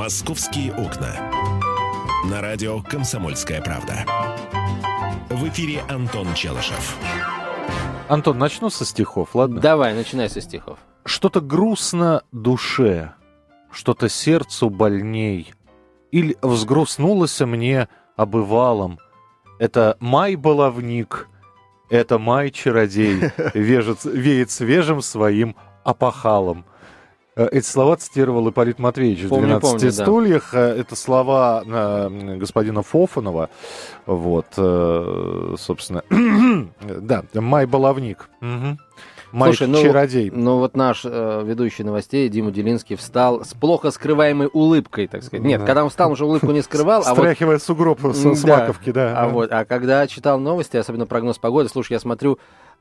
«Московские окна». На радио «Комсомольская правда». В эфире Антон Челышев. Антон, начну со стихов, ладно? Давай, начинай со стихов. Что-то грустно душе, что-то сердцу больней. Или взгрустнулось мне обывалом. Это май-баловник, это май-чародей, вежет, веет свежим своим опахалом. Э, Эти слова цитировал Ипполит Матвеевич Помню, в «12 помню, да. стульях». Э, Это слова э, господина Фофанова. Вот, э, собственно. да, май-баловник. Мгм. Слушай, ну, Май-чародей. Ну вот наш э, ведущий новостей Дима Делинский встал с плохо скрываемой улыбкой, так сказать. Нет, Да. когда он встал, он уже улыбку не скрывал, а вот Стряхивая сугроб с, с Да. маковки, да. А, вот, а когда читал новости, особенно прогноз погоды, слушай, я смотрю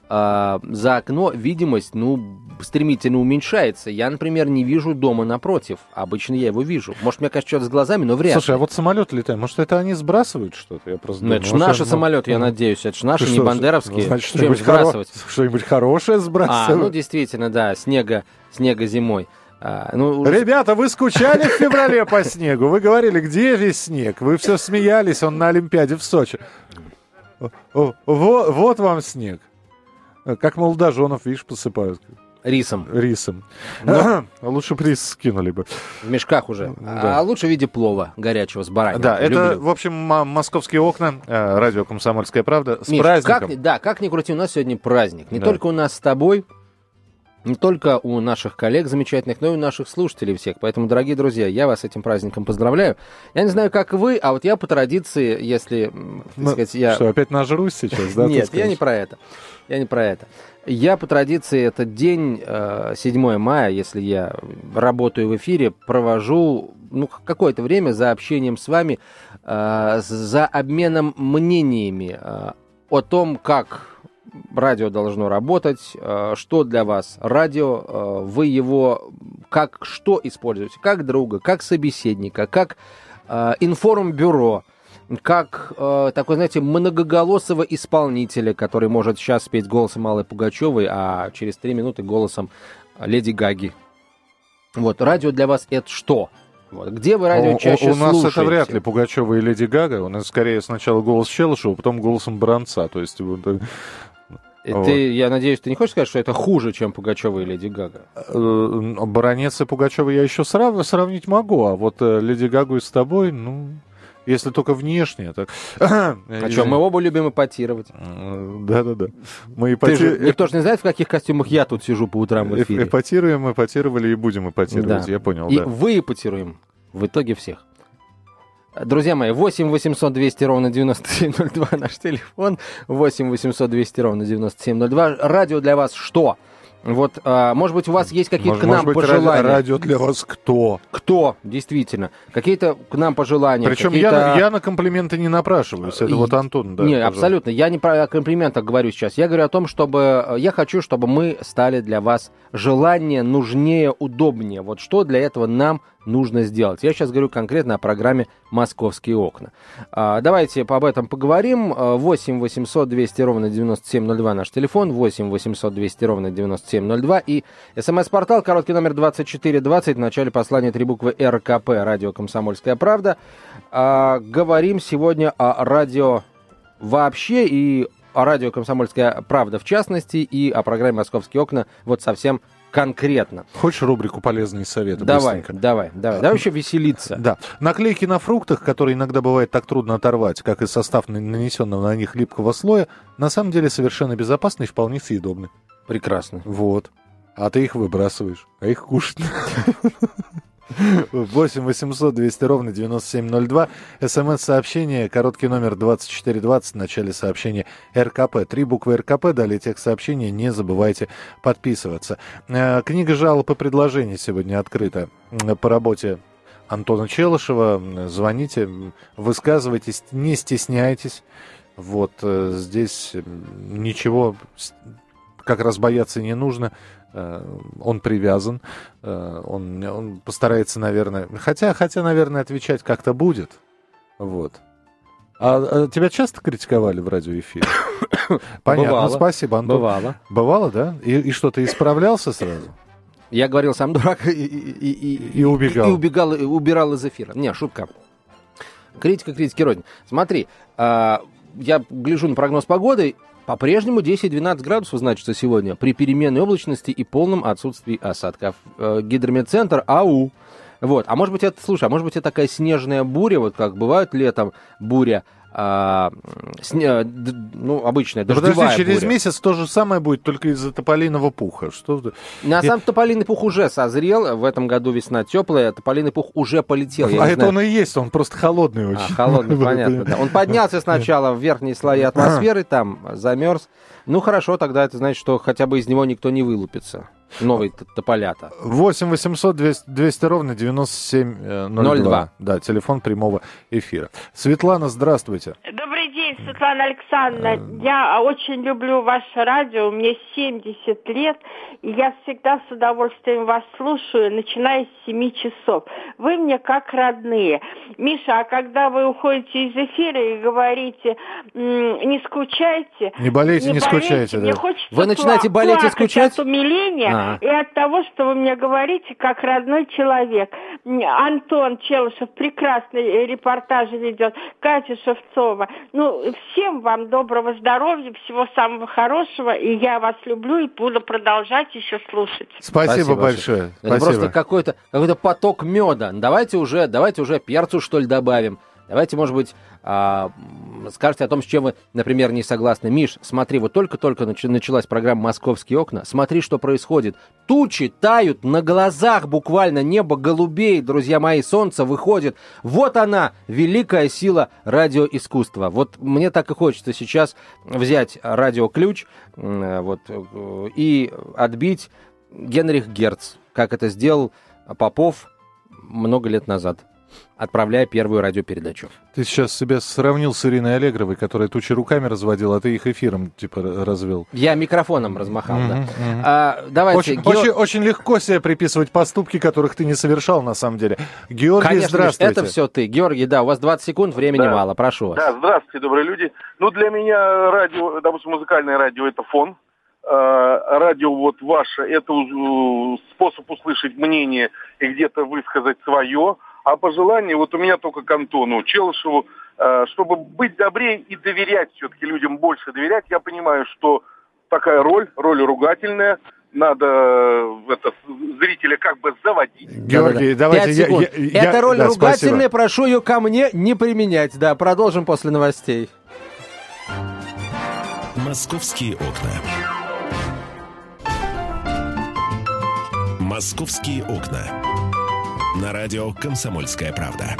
а, за окно, видимость, ну, стремительно уменьшается. Я, например, не вижу дома напротив. Обычно я его вижу. Может, мне кажется, что-то с глазами, но вряд Слушай, а ли. вот самолет летает, может, это они сбрасывают что-то? Я просто Ну, это же думаю, наши ну, самолеты, я ну, надеюсь. Это же наши, не что, бандеровские. Значит, Что что-нибудь, хоро- сбрасывать? что-нибудь хорошее А, сбрасывают. ну, действительно, да, снега, снега зимой. А, ну, Ребята, вы скучали в феврале по снегу? Вы говорили, где весь снег? Вы все смеялись, он на Олимпиаде в Сочи. О, о, во- Вот вам снег. Как молодоженов, видишь, посыпают рисом. рисом. Но- Лучше бы рис скинули бы. В мешках уже. Да. А лучше в виде плова горячего с бараниной. Да, это, Люблю. в общем, московские окна, э, радио «Комсомольская правда». С Миш, праздником. как, да, как ни крути, у нас сегодня праздник. Не Да. только у нас с тобой, не только у наших коллег замечательных, но и у наших слушателей всех. Поэтому, дорогие друзья, я вас с этим праздником поздравляю. Я не знаю, как вы, а вот я по традиции, если, Ну, сказать, я... Что, опять нажрусь сейчас, да? Нет, я не про это. Я не про это. Я по традиции этот день, э, 7 мая, если я работаю в эфире, провожу ну, какое-то время за общением с вами, э, за обменом мнениями э, о том, как радио должно работать, э, что для вас радио, э, вы его как что используете, как друга, как собеседника, как э, информбюро, как э, такой, знаете, многоголосого исполнителя, который может сейчас спеть голосом Аллы Пугачевой, а через три минуты голосом Леди Гаги. Вот, радио для вас это что? Вот, где вы радио У- у- чаще У нас слушаете? это вряд ли Пугачева и Леди Гага. У нас скорее сначала голос Челышева, потом голосом Бранца. То есть вот, И Вот. Ты, я надеюсь, ты не хочешь сказать, что это хуже, чем Пугачева и Леди Гага? э, Баронец и Пугачева я еще срав- сравнить могу, а вот э, Леди Гагу и с тобой, ну, если только внешне. Так... А что, мы оба любим эпатировать. Э, Да-да-да. Мы Ты же, эпати- никто же не знает, в каких костюмах я тут сижу по утрам в эфире. эпатируем, эпатировали и будем эпатировать. Да. Я понял, И да. вы эпатируем в итоге всех. Друзья мои, 8 800 200 ровно 9702 наш телефон, 8 800 200 ровно 9702. Радио для вас что? Вот, а, может быть, у вас есть какие-то к нам быть, пожелания? ради- радио для вас кто? Кто, действительно? Какие-то к нам пожелания? Причем я, я на комплименты не напрашиваюсь. Это И- вот Антон, да. не, пожалуйста. абсолютно. Я не про комплиментах говорю сейчас. Я говорю о том, чтобы... э, Я хочу, чтобы мы стали для вас желание нужнее, удобнее. Вот что для этого нам нужно сделать. Я сейчас говорю конкретно о программе «Московские окна». А, давайте об этом поговорим. А, 8 800 200 ровно 9702 наш телефон. 8 800 200 ровно 9702. И смс-портал, короткий номер 2420. В начале послания три буквы РКП. Радио «Комсомольская правда». А, говорим сегодня о радио вообще и о радио «Комсомольская правда» в частности, и о программе «Московские окна» вот совсем конкретно. Хочешь рубрику «Полезные советы»? Давай, быстренько? давай, давай. Давай еще веселиться. Да. Наклейки на фруктах, которые иногда бывает так трудно оторвать, как и состав на- нанесенного на них липкого слоя, на самом деле совершенно безопасны и вполне съедобны. Прекрасно. Вот. А ты их выбрасываешь, а их кушать. 8 800 200 ровно 9702. СМС-сообщение, короткий номер 2420, в начале сообщения РКП. Три буквы РКП, далее текст сообщения, не забывайте подписываться. Э, Книга жалоб и предложений сегодня открыта м, по работе Антона Челышева. М, Звоните, высказывайтесь, не стесняйтесь. Вот э, здесь ничего как раз бояться не нужно. Э, Он привязан, э, он, он постарается, наверное, хотя, хотя, наверное, отвечать как-то будет. Вот. А, а тебя часто критиковали в радиоэфире? Понятно, Бывало. спасибо, Антон. Бывало. Бывало, да? И, и что, ты исправлялся сразу? Я говорил, сам дурак, и, и, и, И убегал. И, убегал, и убирал из эфира. Не, шутка. Критика критики рознь. Смотри, а, я гляжу на прогноз погоды, по-прежнему 10-12 градусов значится сегодня при переменной облачности и полном отсутствии осадков. Э, Гидрометцентр АУ. Вот. А может быть это, слушай, а может быть это такая снежная буря, вот как бывает летом буря, а, сне- д- ну, обычная Да дождевая подожди, через буря. месяц то же самое будет, только из-за тополиного пуха. Что На Я- самом тополиный пух уже созрел, в этом году весна теплая, тополиный пух уже полетел. Я а это знаю. он и есть, он просто холодный А, очень. холодный, понятно. да. Он поднялся сначала в верхние слои атмосферы, там замерз. Ну хорошо, тогда это значит, что хотя бы из него никто не вылупится. Новый тополята. 8 800 200, 200 ровно 9702. 02. Да, телефон прямого эфира. Светлана, здравствуйте. Добрый день, Светлана Александровна. Я очень люблю ваше радио. Мне 70 лет, и я всегда с удовольствием вас слушаю, начиная с 7 часов. Вы мне как родные. Миша, а когда вы уходите из эфира и говорите, не скучайте, Не болейте, не скучайте, Мне да. хочется Вы начинаете болеть и скучать? от умиления А. и от того, что вы мне говорите, как родной человек. Антон Челышев прекрасный э, репортажи ведет, Катя Шевцова. Ну, всем вам доброго здоровья, всего самого хорошего, и я вас люблю и буду продолжать еще слушать. Спасибо, большое. Это Спасибо. просто какой-то какой поток меда. Давайте уже, давайте уже перцу, что ли, добавим. Давайте, может быть, а, скажете о том, с чем вы, например, не согласны. Миш, смотри, вот только-только нач- началась программа «Московские окна». Смотри, что происходит. Тучи тают на глазах буквально, небо голубеет, друзья мои, солнце выходит. Вот она, великая сила радиоискусства. Вот мне так и хочется сейчас взять радиоключ э, вот, э, и отбить Генрих Герц, как это сделал Попов много лет назад, отправляя первую радиопередачу. Ты сейчас себя сравнил с Ириной Аллегровой, которая тучи руками разводила, а ты их эфиром типа развел. Я микрофоном размахал, да. Мгм, мгм. А, давайте, Очень, Геор- очень, очень легко себе приписывать поступки, которых ты не совершал на самом деле. Георгий, Конечно, здравствуйте. это все ты. Георгий, да, у вас 20 секунд, времени Да. мало, прошу вас. Да, здравствуйте, добрые люди. Ну, для меня радио, допустим, музыкальное радио – это фон. Э, Радио вот ваше – это способ услышать мнение и где-то высказать свое. А пожелание, вот у меня только к Антону Челышеву, э, чтобы быть добрее и доверять все-таки людям больше доверять. Я понимаю, что такая роль, роль ругательная, надо э, это, зрителя как бы заводить. Георгий, Да-да-да. давайте я, я- я- Эта роль да, ругательная, спасибо. прошу ее ко мне не применять. Да, продолжим после новостей. Московские окна. Московские окна. На радио «Комсомольская правда».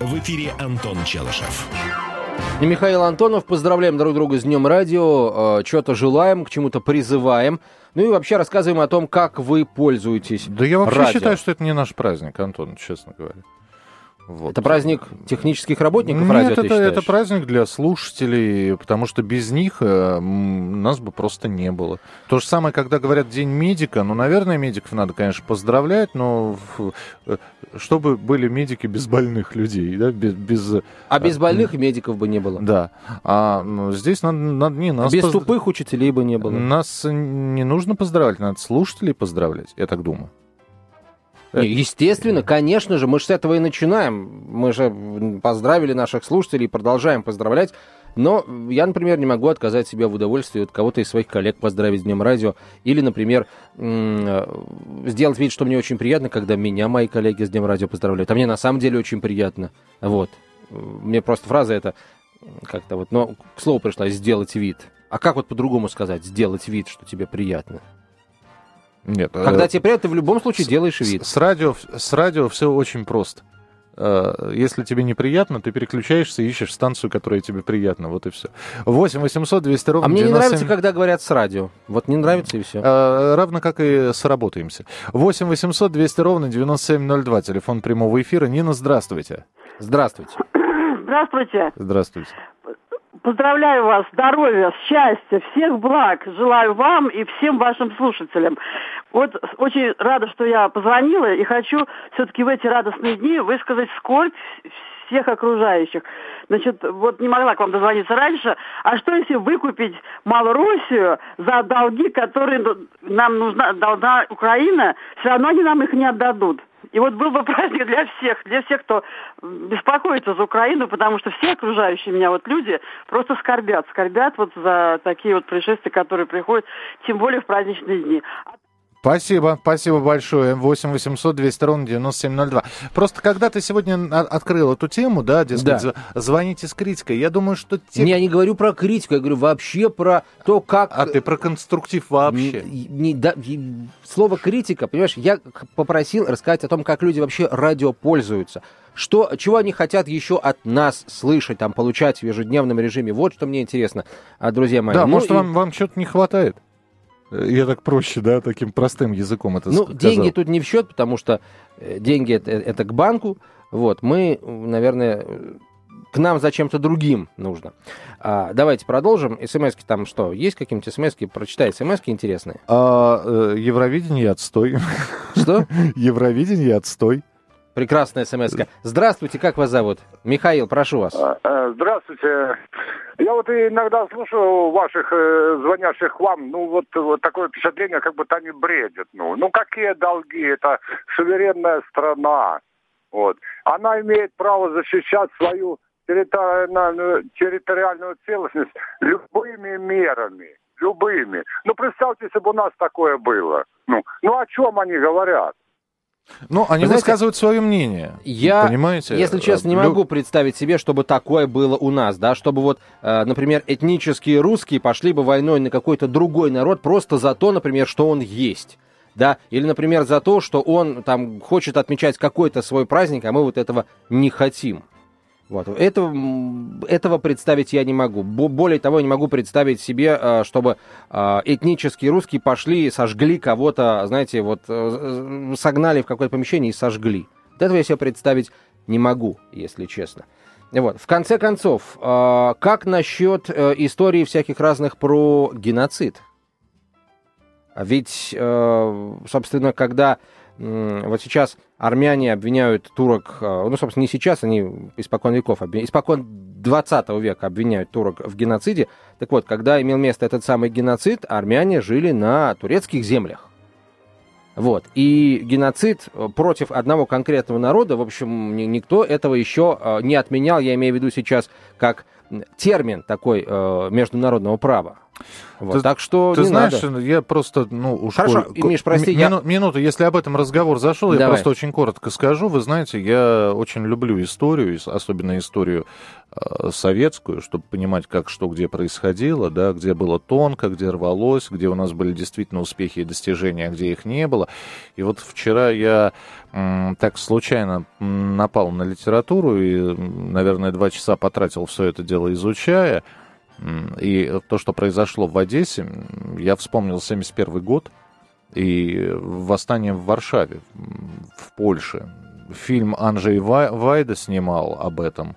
В эфире Антон Челышев. И Михаил Антонов, поздравляем друг друга с Днем Радио, что-то желаем, к чему-то призываем. Ну и вообще рассказываем о том, как вы пользуетесь Да я вообще радио. считаю, что это не наш праздник, Антон, честно говоря. Вот. Это праздник технических работников Нет, радио, это, это праздник для слушателей, потому что без них э, нас бы просто не было. То же самое, когда говорят День медика, ну, наверное, медиков надо, конечно, поздравлять, но э, чтобы были медики без больных людей, да, без... без А без больных медиков бы не было. да. А ну, здесь надо, надо не нас без позд- тупых учителей бы не было. Нас не нужно поздравлять, надо слушателей поздравлять, я так думаю. Не, Естественно, конечно же, мы же с этого и начинаем. Мы же поздравили наших слушателей и продолжаем поздравлять. Но я, например, не могу отказать себе в удовольствии от кого-то из своих коллег поздравить с Днем Радио. Или, например, э, сделать вид, что мне очень приятно, когда меня мои коллеги с Днем Радио поздравляют. А мне на самом деле очень приятно. Вот. Мне просто фраза эта как-то вот, но к слову пришла «сделать вид». А как вот по-другому сказать «сделать вид», что тебе приятно? Нет, э, Когда тебе приятно, ты в любом случае делаешь С- вид. С радио, с радио все очень просто. Э, Если тебе неприятно, ты переключаешься и ищешь станцию, которая тебе приятна. Вот и все. 8 800 200 ровно А мне не 97. нравится, когда говорят с радио. Вот не нравится и все. Э, Равно как и сработаемся. 8 800 200 ровно 9702. Телефон прямого эфира. Нина, здравствуйте. Здравствуйте. Здравствуйте. Здравствуйте. Поздравляю вас, здоровья, счастья, всех благ. Желаю вам и всем вашим слушателям. Вот очень рада, что я позвонила и хочу все-таки в эти радостные дни высказать скорбь всех окружающих. Значит, вот не могла к вам дозвониться раньше. А что если выкупить Малороссию за долги, которые нам нужна, должна Украина, все равно они нам их не отдадут. И вот был бы праздник для всех, для всех, кто беспокоится за Украину, потому что все окружающие меня вот люди просто скорбят, скорбят вот за такие вот происшествия, которые приходят, тем более в праздничные дни. Спасибо, спасибо большое. 8 800 200 ровно 9702. Просто когда ты сегодня открыл эту тему, да, дескать, да. звоните с критикой, я думаю, что... Те... Не, я не говорю про критику, я говорю вообще про то, как... А ты про конструктив вообще? Не, не, да, слово критика, понимаешь, я попросил рассказать о том, как люди вообще радио пользуются. Что, чего они хотят еще от нас слышать, там, получать в ежедневном режиме. Вот что мне интересно, а, друзья мои. Да, ну, может, и... вам, вам что-то не хватает? Я так проще, да, таким простым языком это Ну, сказал. деньги тут не в счет, потому что э, деньги это, это к банку. Вот, мы, наверное, к нам за чем-то другим нужно. А, давайте продолжим. СМСки там что? Есть какие-нибудь СМСки? Прочитай СМСки интересные. А, э, Евровидение отстой. Что? Евровидение отстой. Прекрасная смс -ка. Здравствуйте, как вас зовут? Михаил, прошу вас. А, э, здравствуйте. Я вот иногда слушаю ваших э, звонящих вам, ну вот, вот такое впечатление, как будто они бредят. Ну, ну какие долги? Это суверенная страна. Вот. Она имеет право защищать свою территориальную, территориальную целостность любыми мерами. Любыми. Ну, представьте, если бы у нас такое было. Ну, ну о чем они говорят? Ну, они Вы высказывают свое мнение. Я, понимаете? если честно, не Лю... могу представить себе, чтобы такое было у нас, да, чтобы вот, э, например, этнические русские пошли бы войной на какой-то другой народ просто за то, например, что он есть. Да, или, например, за то, что он там хочет отмечать какой-то свой праздник, а мы вот этого не хотим. Вот. Этого, этого представить я не могу. Более того, я не могу представить себе, э, чтобы э, этнические русские пошли и сожгли кого-то, знаете, вот э, согнали в какое-то помещение и сожгли. Вот этого я себе представить не могу, если честно. Вот. В конце концов, как насчет истории всяких разных про геноцид? Ведь, собственно, когда вот сейчас армяне обвиняют турок, э, ну, собственно, не сейчас, они испокон веков, испокон 20 века обвиняют турок в геноциде. Так вот, когда имел место этот самый геноцид, армяне жили на турецких землях. Вот. И геноцид против одного конкретного народа, в общем, никто этого еще э, не отменял, я имею в виду сейчас как термин такой э, международного права. Вот, ты, так что ты знаешь, надо. я просто, ну, уж Хорошо, коль... Миш, прости, я... Минуту, если об этом разговор зашел, Давай. я просто очень коротко скажу. Вы знаете, я очень люблю историю, особенно историю э, советскую, чтобы понимать, как что где происходило, да, где было тонко, где рвалось, где у нас были действительно успехи и достижения, а где их не было. И вот вчера я м, так случайно напал на литературу и, наверное, два часа потратил все это дело изучая. И то, что произошло в Одессе, я вспомнил 71 год и восстание в Варшаве, в Польше. Фильм Анджей Вайда снимал об этом.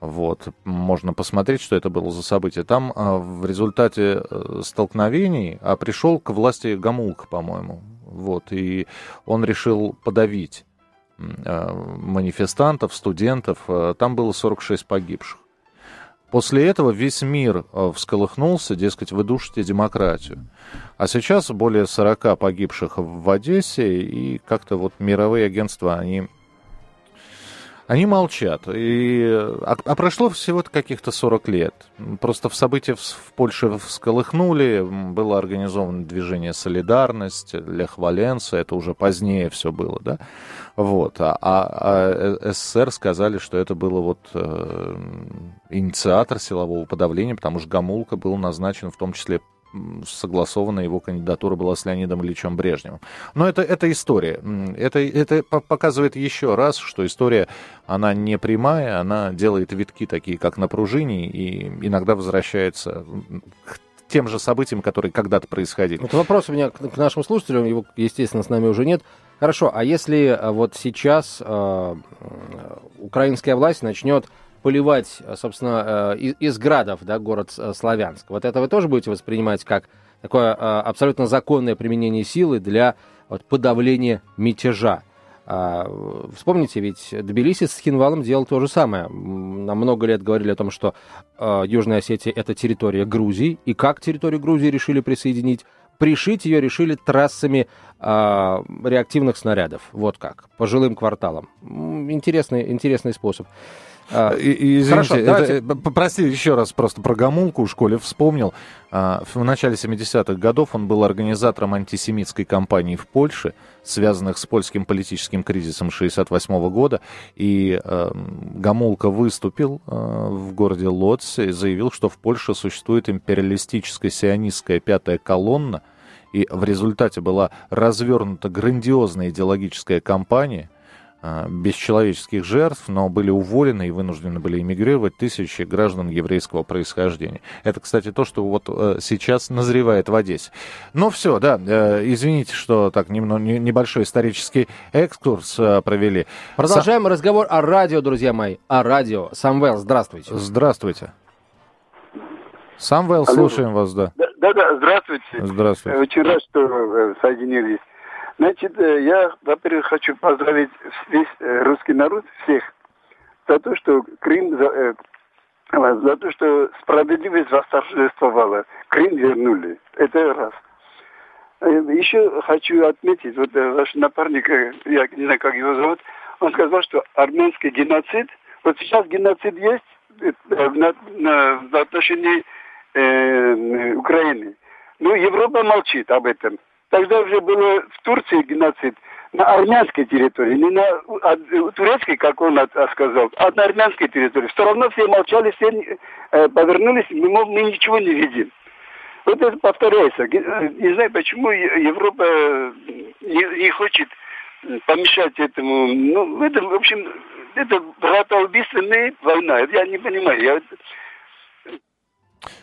Вот, можно посмотреть, что это было за событие. Там а, в результате э, столкновений а пришел к власти Гамулка, по-моему. Вот, и он решил подавить а, манифестантов, студентов. А, там было 46 погибших. После этого весь мир э, всколыхнулся, дескать, вы душите демократию. А сейчас более 40 погибших в Одессе, и как-то вот мировые агентства, они они молчат. И, а, а прошло всего каких-то 40 лет. Просто в события в, в Польше всколыхнули, было организовано движение «Солидарность», Лех Валенса, это уже позднее все было, да? Вот. А, а, а э, СССР сказали, что это было вот э, инициатор силового подавления, потому что Гамулка был назначен в том числе согласована его кандидатура была с Леонидом Ильичем Брежневым. Но это, это история. Это, это показывает еще раз, что история, она не прямая, она делает витки такие, как на пружине, и иногда возвращается к тем же событиям, которые когда-то происходили. Вот вопрос у меня к, к нашим слушателям, его, естественно, с нами уже нет. Хорошо, а если а, вот сейчас э, украинская власть начнет поливать, собственно, из, из градов, да, город Славянск. Вот это вы тоже будете воспринимать как такое абсолютно законное применение силы для вот, подавления мятежа. А, вспомните, ведь Тбилиси с Хинвалом делал то же самое. На много лет говорили о том, что Южная Осетия это территория Грузии, и как территорию Грузии решили присоединить? Пришить ее решили трассами а, реактивных снарядов. Вот как, по жилым кварталам. Интересный, интересный способ. А, и, и, извините, Хорошо, это, давайте... Э, прости, еще раз просто про Гамулку в школе вспомнил. А, в начале 70-х годов он был организатором антисемитской кампании в Польше, связанных с польским политическим кризисом 68 года. И э, Гамулка выступил э, в городе Лоц и заявил, что в Польше существует империалистическая сионистская пятая колонна, и в результате была развернута грандиозная идеологическая кампания – а, без человеческих жертв, но были уволены и вынуждены были эмигрировать тысячи граждан еврейского происхождения. Это, кстати, то, что вот э, сейчас назревает в Одессе. Ну все, да, э, извините, что так немного, небольшой исторический экскурс э, провели. Продолжаем Сам... разговор о радио, друзья мои, о радио. Самвел, здравствуйте. Здравствуйте. Самвел, слушаем вас, да. Да, да, здравствуйте. Здравствуйте. Очень рад, что соединились. Значит, э, я, во-первых, хочу поздравить весь э, русский народ, всех, за то, что Крым, за, э, за то, что справедливость восторжествовала. Крым вернули. Это раз. Еще хочу отметить, вот ваш напарник, я не знаю, как его зовут, он сказал, что армянский геноцид, вот сейчас геноцид есть на, на, в отношении э, Украины. Но Европа молчит об этом. Тогда уже было в Турции геноцид на армянской территории, не на а, турецкой, как он от, сказал, а на армянской территории. Все равно все молчали, все э, повернулись, мы, мы ничего не видим. Вот это повторяется. Не знаю, почему Европа не, не хочет помешать этому. Ну, это, в общем, это братоубийственная война. Я не понимаю. Я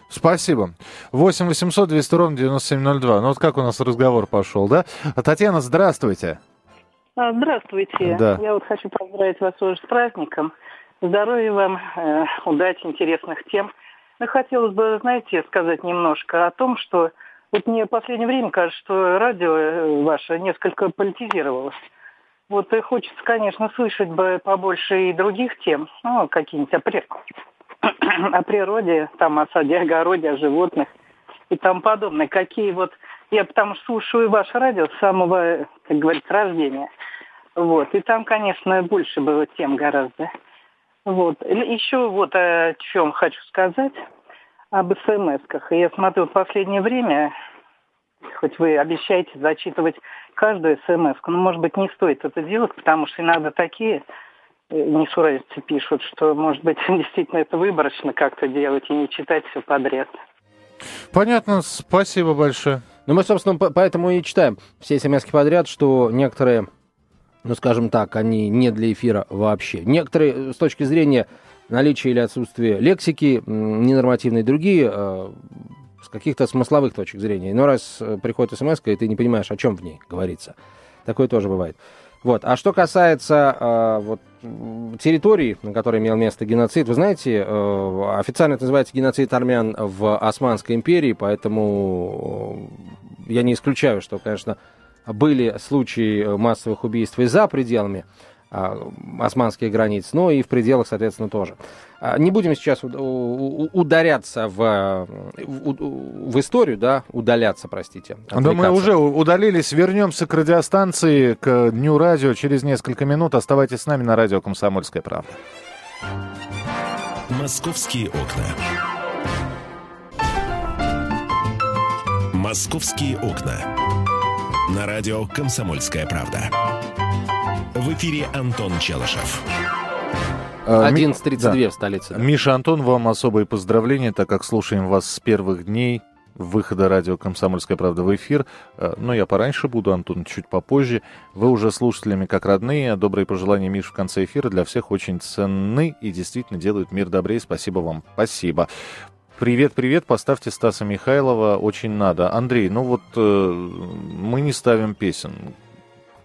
Спасибо. 8 800 200 ровно 9702. Ну вот как у нас разговор пошел, да? Татьяна, здравствуйте. А, здравствуйте. Да. Я вот хочу поздравить вас уже с праздником. Здоровья вам, э, удачи, интересных тем. Но хотелось бы, знаете, сказать немножко о том, что вот мне в последнее время кажется, что радио э, ваше несколько политизировалось. Вот и хочется, конечно, слышать бы побольше и других тем, ну, какие-нибудь о природе, там, о саде, огороде, о животных и тому подобное. Какие вот... Я потому что слушаю ваше радио с самого, как говорится, рождения. Вот. И там, конечно, больше было тем гораздо. Вот. Еще вот о чем хочу сказать. Об смс-ках. Я смотрю, в последнее время, хоть вы обещаете зачитывать каждую смс но, может быть, не стоит это делать, потому что иногда такие несуразицы пишут, что, может быть, действительно это выборочно как-то делать и не читать все подряд. Понятно, спасибо большое. Ну, мы, собственно, поэтому и читаем все смс подряд, что некоторые, ну, скажем так, они не для эфира вообще. Некоторые, с точки зрения наличия или отсутствия лексики, ненормативные, другие, э, с каких-то смысловых точек зрения. Но раз э, приходит смс и ты не понимаешь, о чем в ней говорится. Такое тоже бывает. Вот. А что касается э, вот, территории, на которой имел место геноцид, вы знаете, э, официально это называется геноцид армян в Османской империи, поэтому э, я не исключаю, что, конечно, были случаи массовых убийств и за пределами а, османских границ, но и в пределах, соответственно, тоже. А, не будем сейчас ударяться в, в, в историю, да, удаляться, простите. Да мы уже удалились. Вернемся к радиостанции, к Дню радио через несколько минут. Оставайтесь с нами на радио «Комсомольская правда». «Московские окна». «Московские окна». На радио «Комсомольская правда». В эфире Антон Челышев. 11.32 а, да. в столице. Да. Миша, Антон, вам особые поздравления, так как слушаем вас с первых дней выхода радио «Комсомольская правда» в эфир. А, но я пораньше буду, Антон, чуть попозже. Вы уже слушателями как родные. Добрые пожелания Миш в конце эфира для всех очень ценны и действительно делают мир добрее. Спасибо вам. Спасибо. Привет, привет, поставьте Стаса Михайлова, очень надо. Андрей, ну вот э, мы не ставим песен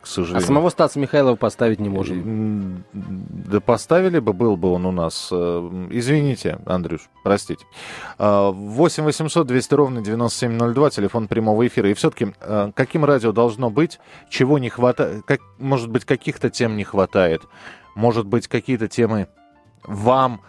к сожалению. А самого Стаса Михайлова поставить не можем. Да поставили бы, был бы он у нас. Э, извините, Андрюш, простите. 8 800 200 ровно 9702, телефон прямого эфира. И все-таки, э, каким радио должно быть, чего не хватает, как, может быть, каких-то тем не хватает, может быть, какие-то темы вам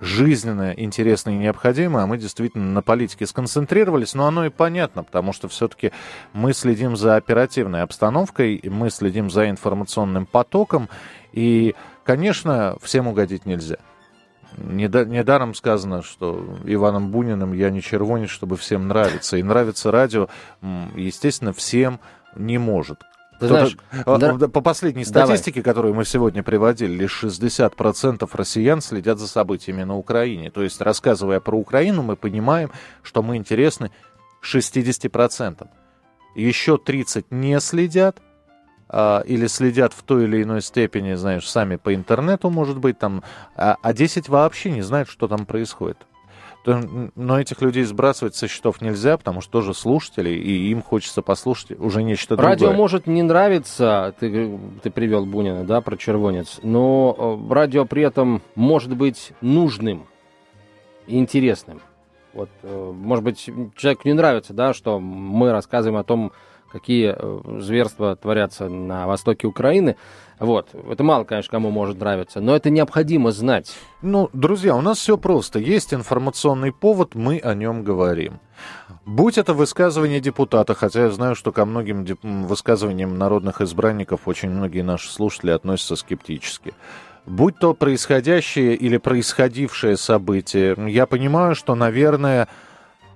жизненно интересно и необходимо, а мы действительно на политике сконцентрировались, но оно и понятно, потому что все-таки мы следим за оперативной обстановкой, мы следим за информационным потоком, и, конечно, всем угодить нельзя. Недаром сказано, что Иваном Буниным я не червонец, чтобы всем нравиться. И нравится радио, естественно, всем не может. Ты знаешь, а, да... По последней статистике, Давай. которую мы сегодня приводили, лишь 60% россиян следят за событиями на Украине. То есть, рассказывая про Украину, мы понимаем, что мы интересны 60%. Еще 30% не следят, а, или следят в той или иной степени, знаешь, сами по интернету, может быть, там, а, а 10 вообще не знают, что там происходит но этих людей сбрасывать со счетов нельзя, потому что тоже слушатели, и им хочется послушать уже нечто другое. Радио может не нравиться, ты, ты привел Бунина, да, про червонец, но э, радио при этом может быть нужным и интересным. Вот, э, может быть, человеку не нравится, да, что мы рассказываем о том, какие э, зверства творятся на востоке Украины. Вот. Это мало, конечно, кому может нравиться, но это необходимо знать. Ну, друзья, у нас все просто. Есть информационный повод, мы о нем говорим. Будь это высказывание депутата, хотя я знаю, что ко многим деп- высказываниям народных избранников очень многие наши слушатели относятся скептически. Будь то происходящее или происходившее событие, я понимаю, что, наверное,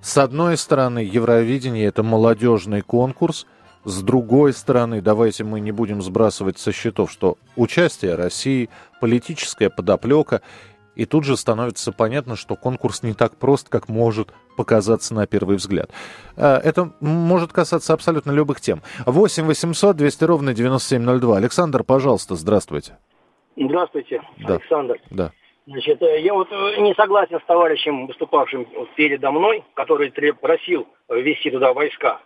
с одной стороны, Евровидение это молодежный конкурс, с другой стороны, давайте мы не будем сбрасывать со счетов, что участие России, политическая подоплека, и тут же становится понятно, что конкурс не так прост, как может показаться на первый взгляд. А, это может касаться абсолютно любых тем. 8 800 200 ровно 9702. Александр, пожалуйста, здравствуйте. Здравствуйте, да. Александр. Да. Значит, э, я вот э, не согласен с товарищем, выступавшим передо мной, который просил ввести туда войска.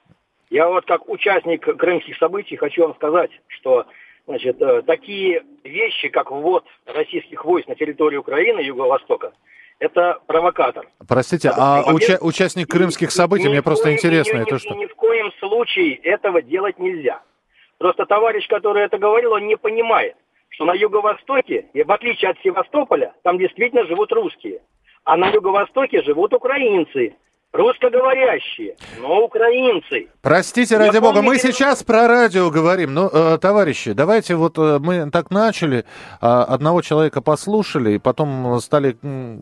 Я вот как участник крымских событий хочу вам сказать, что значит, э, такие вещи, как ввод российских войск на территорию Украины, Юго-Востока, это провокатор. Простите, это а уча- участник крымских событий, мне просто коем, интересно, ни, это ни, что? Ни в коем случае этого делать нельзя. Просто товарищ, который это говорил, он не понимает, что на юго-востоке, и в отличие от Севастополя, там действительно живут русские. А на юго-востоке живут украинцы, русскоговорящие, но украинцы. Простите, ради Я бога, помню, мы сейчас про радио говорим. Ну, э, товарищи, давайте вот э, мы так начали, э, одного человека послушали, и потом стали э,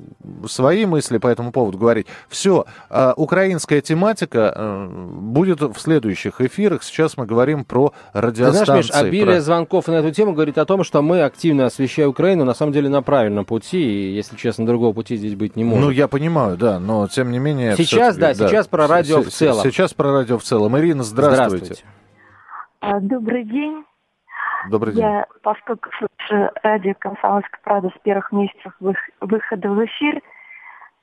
свои мысли по этому поводу говорить. Все, э, украинская тематика э, будет в следующих эфирах. Сейчас мы говорим про радиостанции. Ты знаешь, Миш, обилие про... звонков на эту тему говорит о том, что мы активно освещая Украину, на самом деле на правильном пути, и, если честно, другого пути здесь быть не может. Ну, я понимаю, да, но тем не менее... Сейчас Сейчас, да, да, сейчас про радио в целом. Сейчас про радио в целом. Ирина, здравствуйте. здравствуйте. А, добрый день. Добрый день. Я, поскольку слушаю радио «Комсомольская правда» с первых месяцев выхода в эфир,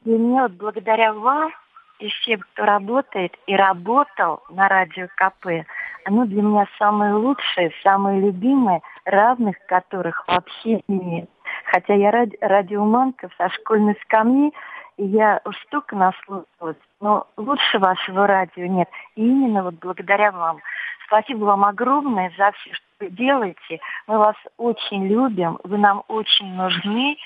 и мне вот благодаря вам и всем, кто работает и работал на радио КП, оно для меня самое лучшее, самое любимое, равных которых вообще нет. Хотя я ради, радиоманка со школьной скамьи, я столько наслушалась, но лучше вашего радио нет. И именно вот благодаря вам. Спасибо вам огромное за все, что вы делаете. Мы вас очень любим, вы нам очень нужны.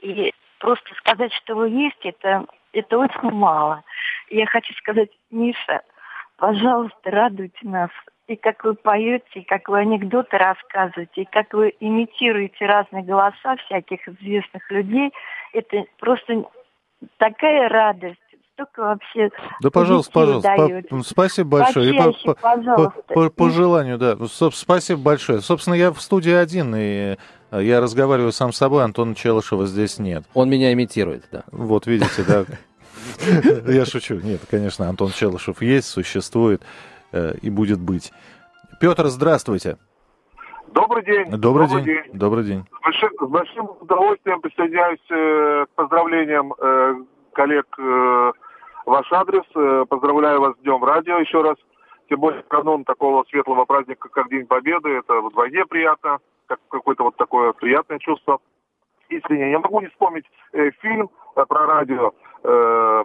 И просто сказать, что вы есть, это, это очень мало. Я хочу сказать, Миша, пожалуйста, радуйте нас. И как вы поете, и как вы анекдоты рассказываете, и как вы имитируете разные голоса всяких известных людей, это просто такая радость столько вообще. Да, пожалуйста, пожалуйста. По, спасибо большое. Почаще, и по, пожалуйста. По, по, по желанию, да. Спасибо большое. Собственно, я в студии один, и э, я разговариваю сам с собой, Антона Челышева здесь нет. Он меня имитирует, да. Вот, видите, да. Я шучу. Нет, конечно, Антон Челышев есть, существует э, и будет быть. Петр, здравствуйте. Добрый день. Добрый, Добрый день. день. Добрый день. С большим, с большим удовольствием присоединяюсь э, к поздравлениям э, коллег э, ваш адрес. Э, поздравляю вас с Днем Радио еще раз. тем более канун такого светлого праздника, как День Победы, это вдвойне приятно, как какое-то вот такое приятное чувство. Искренне, я могу не вспомнить э, фильм э, про радио, э,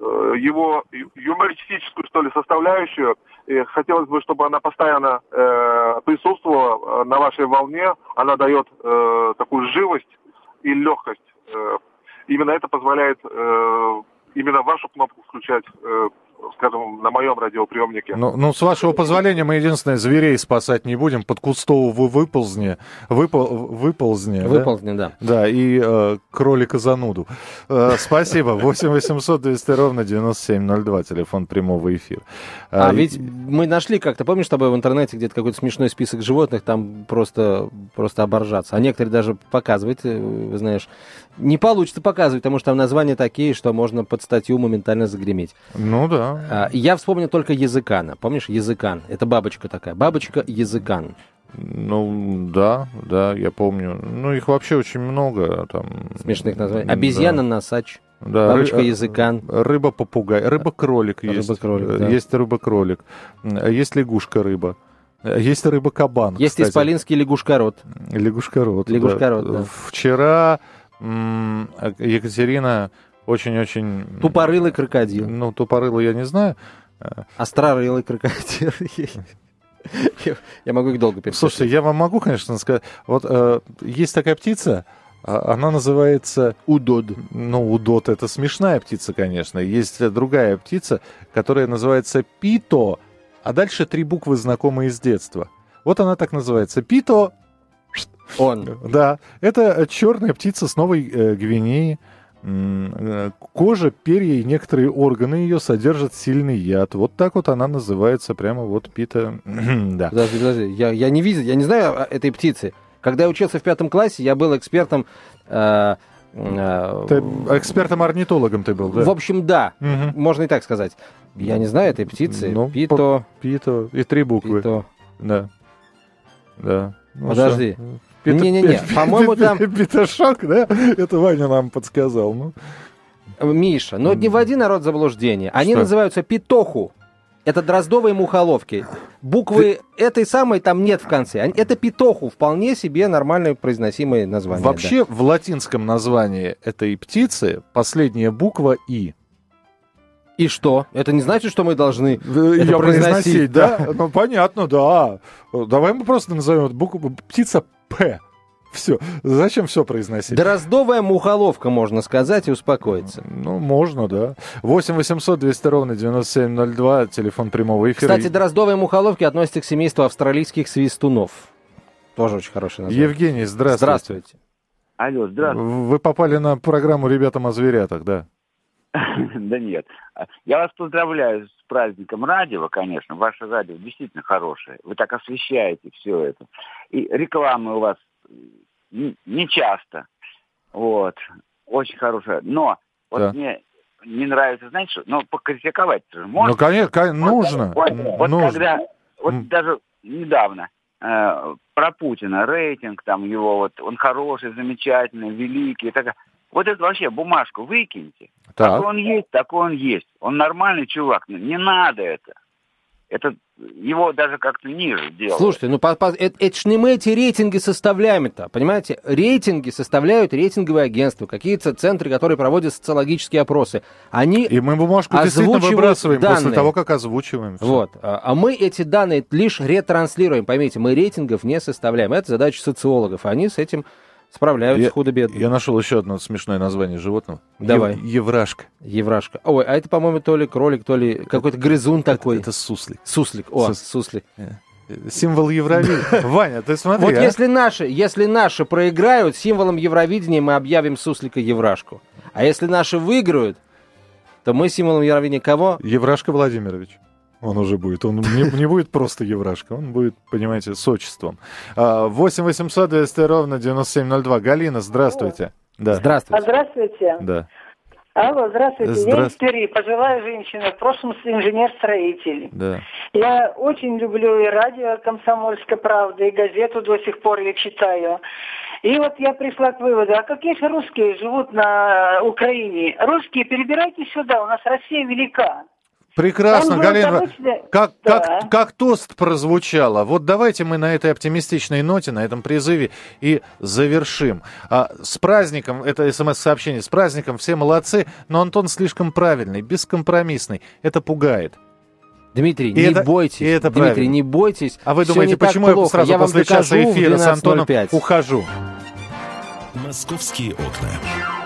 его юмористическую, что ли, составляющую. И хотелось бы, чтобы она постоянно э, присутствовала э, на вашей волне. Она дает э, такую живость и легкость. Э, именно это позволяет э, именно вашу кнопку включать э, скажем, на моем радиоприемнике. Ну, ну, с вашего позволения, мы единственное, зверей спасать не будем. Под Кустову вы выползни. Выпол, выползни. Выползни, да. Да, да и э, кролика зануду. Э, спасибо. 8 800 200 ровно 9702, телефон прямого эфира. А, а ведь мы нашли как-то, помнишь, с тобой в интернете где-то какой-то смешной список животных, там просто, просто оборжаться. А некоторые даже показывают, э, знаешь, не получится показывать, потому что там названия такие, что можно под статью моментально загреметь. Ну да. А, я вспомнил только языкана. Помнишь, языкан? Это бабочка такая. Бабочка языкан. Ну, да, да, я помню. Ну, их вообще очень много. Там... Смешных названий. Обезьяна-носач. Да, Бабочка ры- языкан. Рыба-попугай. Рыба-кролик есть. Рыба-кролик, да. Есть рыба-кролик. Есть лягушка-рыба. Есть рыба-кабан. Есть кстати. исполинский лягушкорот. Лягушкорот. Лягушкорот, да. да. Вчера Екатерина очень-очень... Тупорылый крокодил. Ну, тупорылый я не знаю. Острорылый крокодил. Я могу их долго перечислять. Слушайте, я вам могу, конечно, сказать. Вот э, есть такая птица, а, она называется... Удод. Ну, удод это смешная птица, конечно. Есть другая птица, которая называется пито, а дальше три буквы, знакомые с детства. Вот она так называется. Пито... Он. Да, это черная птица с Новой э, Гвинеи. Э, кожа, перья и некоторые органы ее содержат сильный яд. Вот так вот она называется, прямо вот пита. да. Подожди, подожди, я, я не видел, я не знаю этой птицы. Когда я учился в пятом классе, я был экспертом... Э, э, ты экспертом-орнитологом ты был, да? В общем, да, угу. можно и так сказать. Я не знаю этой птицы. Ну, пито... Пито и три буквы. Пито. Да. Да. Ну, Подожди. Что? Не-не-не, по-моему, там... Петушок, да? Это Ваня нам подсказал. Ну. Миша, но не вводи народ в заблуждение. Они Что? называются питоху. Это дроздовые мухоловки. Буквы Ты... этой самой там нет в конце. Это питоху, вполне себе нормальное произносимое название. Вообще да. в латинском названии этой птицы последняя буква «и». И что? Это не значит, что мы должны Ее это произносить, произносить да? да? Ну, понятно, да. Давай мы просто назовем букву птица П. Все. Зачем все произносить? Дроздовая мухоловка, можно сказать, и успокоиться. Ну, можно, да. 8 800 200 ровно 9702, телефон прямого эфира. Кстати, дроздовые мухоловки относятся к семейству австралийских свистунов. Тоже очень хороший название. Евгений, здравствуйте. Здравствуйте. Алло, здравствуйте. Вы попали на программу «Ребятам о зверятах», да? Да нет. Я вас поздравляю с праздником радио, конечно. Ваше радио действительно хорошее. Вы так освещаете все это. И рекламы у вас не часто. Вот. Очень хорошая. Но вот да. мне не нравится, знаете что, ну, покритиковать же можно. Ну, конечно, нужно. Вот, вот нужно. когда, вот даже недавно э, про Путина рейтинг там его, вот он хороший, замечательный, великий, так, вот это вообще бумажку выкиньте. Так. Какой он есть, такой он есть. Он нормальный чувак. Не надо это. Это его даже как-то ниже делают. Слушайте, ну по, по, это, это ж не мы эти рейтинги составляем-то, понимаете? Рейтинги составляют рейтинговые агентства, какие-то центры, которые проводят социологические опросы. Они И мы бумажку действительно выбрасываем данные. после того, как озвучиваем. Все. Вот. А, а мы эти данные лишь ретранслируем. Поймите, мы рейтингов не составляем. Это задача социологов. Они с этим Справляются я, худо-бедно. Я нашел еще одно смешное название животного. Давай. Ев, еврашка. Еврашка. Ой, а это, по-моему, то ли кролик, то ли какой-то грызун такой. Это, это суслик. Суслик. О, Сус... суслик. Э, символ Евровидения. Ваня, ты смотри. Вот а? если наши, если наши проиграют, символом Евровидения мы объявим суслика Еврашку. А если наши выиграют, то мы символом Евровидения кого? Еврашка Владимирович он уже будет. Он не, не будет просто еврашка, он будет, понимаете, с отчеством. 8 800 200 ровно 9702. Галина, здравствуйте. Да. Здравствуйте. Здравствуйте. Да. Алло, здравствуйте. здравствуйте. Я из Твери, пожилая женщина, в прошлом инженер-строитель. Да. Я очень люблю и радио «Комсомольская правда», и газету до сих пор я читаю. И вот я пришла к выводу, а какие же русские живут на Украине? Русские, перебирайте сюда, у нас Россия велика. Прекрасно, Галина. Как, да. как, как тост прозвучало. Вот давайте мы на этой оптимистичной ноте, на этом призыве и завершим. А, с праздником, это смс-сообщение, с праздником все молодцы, но Антон слишком правильный, бескомпромиссный. Это пугает. Дмитрий, и не это, бойтесь. И это Дмитрий, правильно. не бойтесь. А вы думаете, почему я сразу я после часа эфира с Антоном ухожу? Московские окна.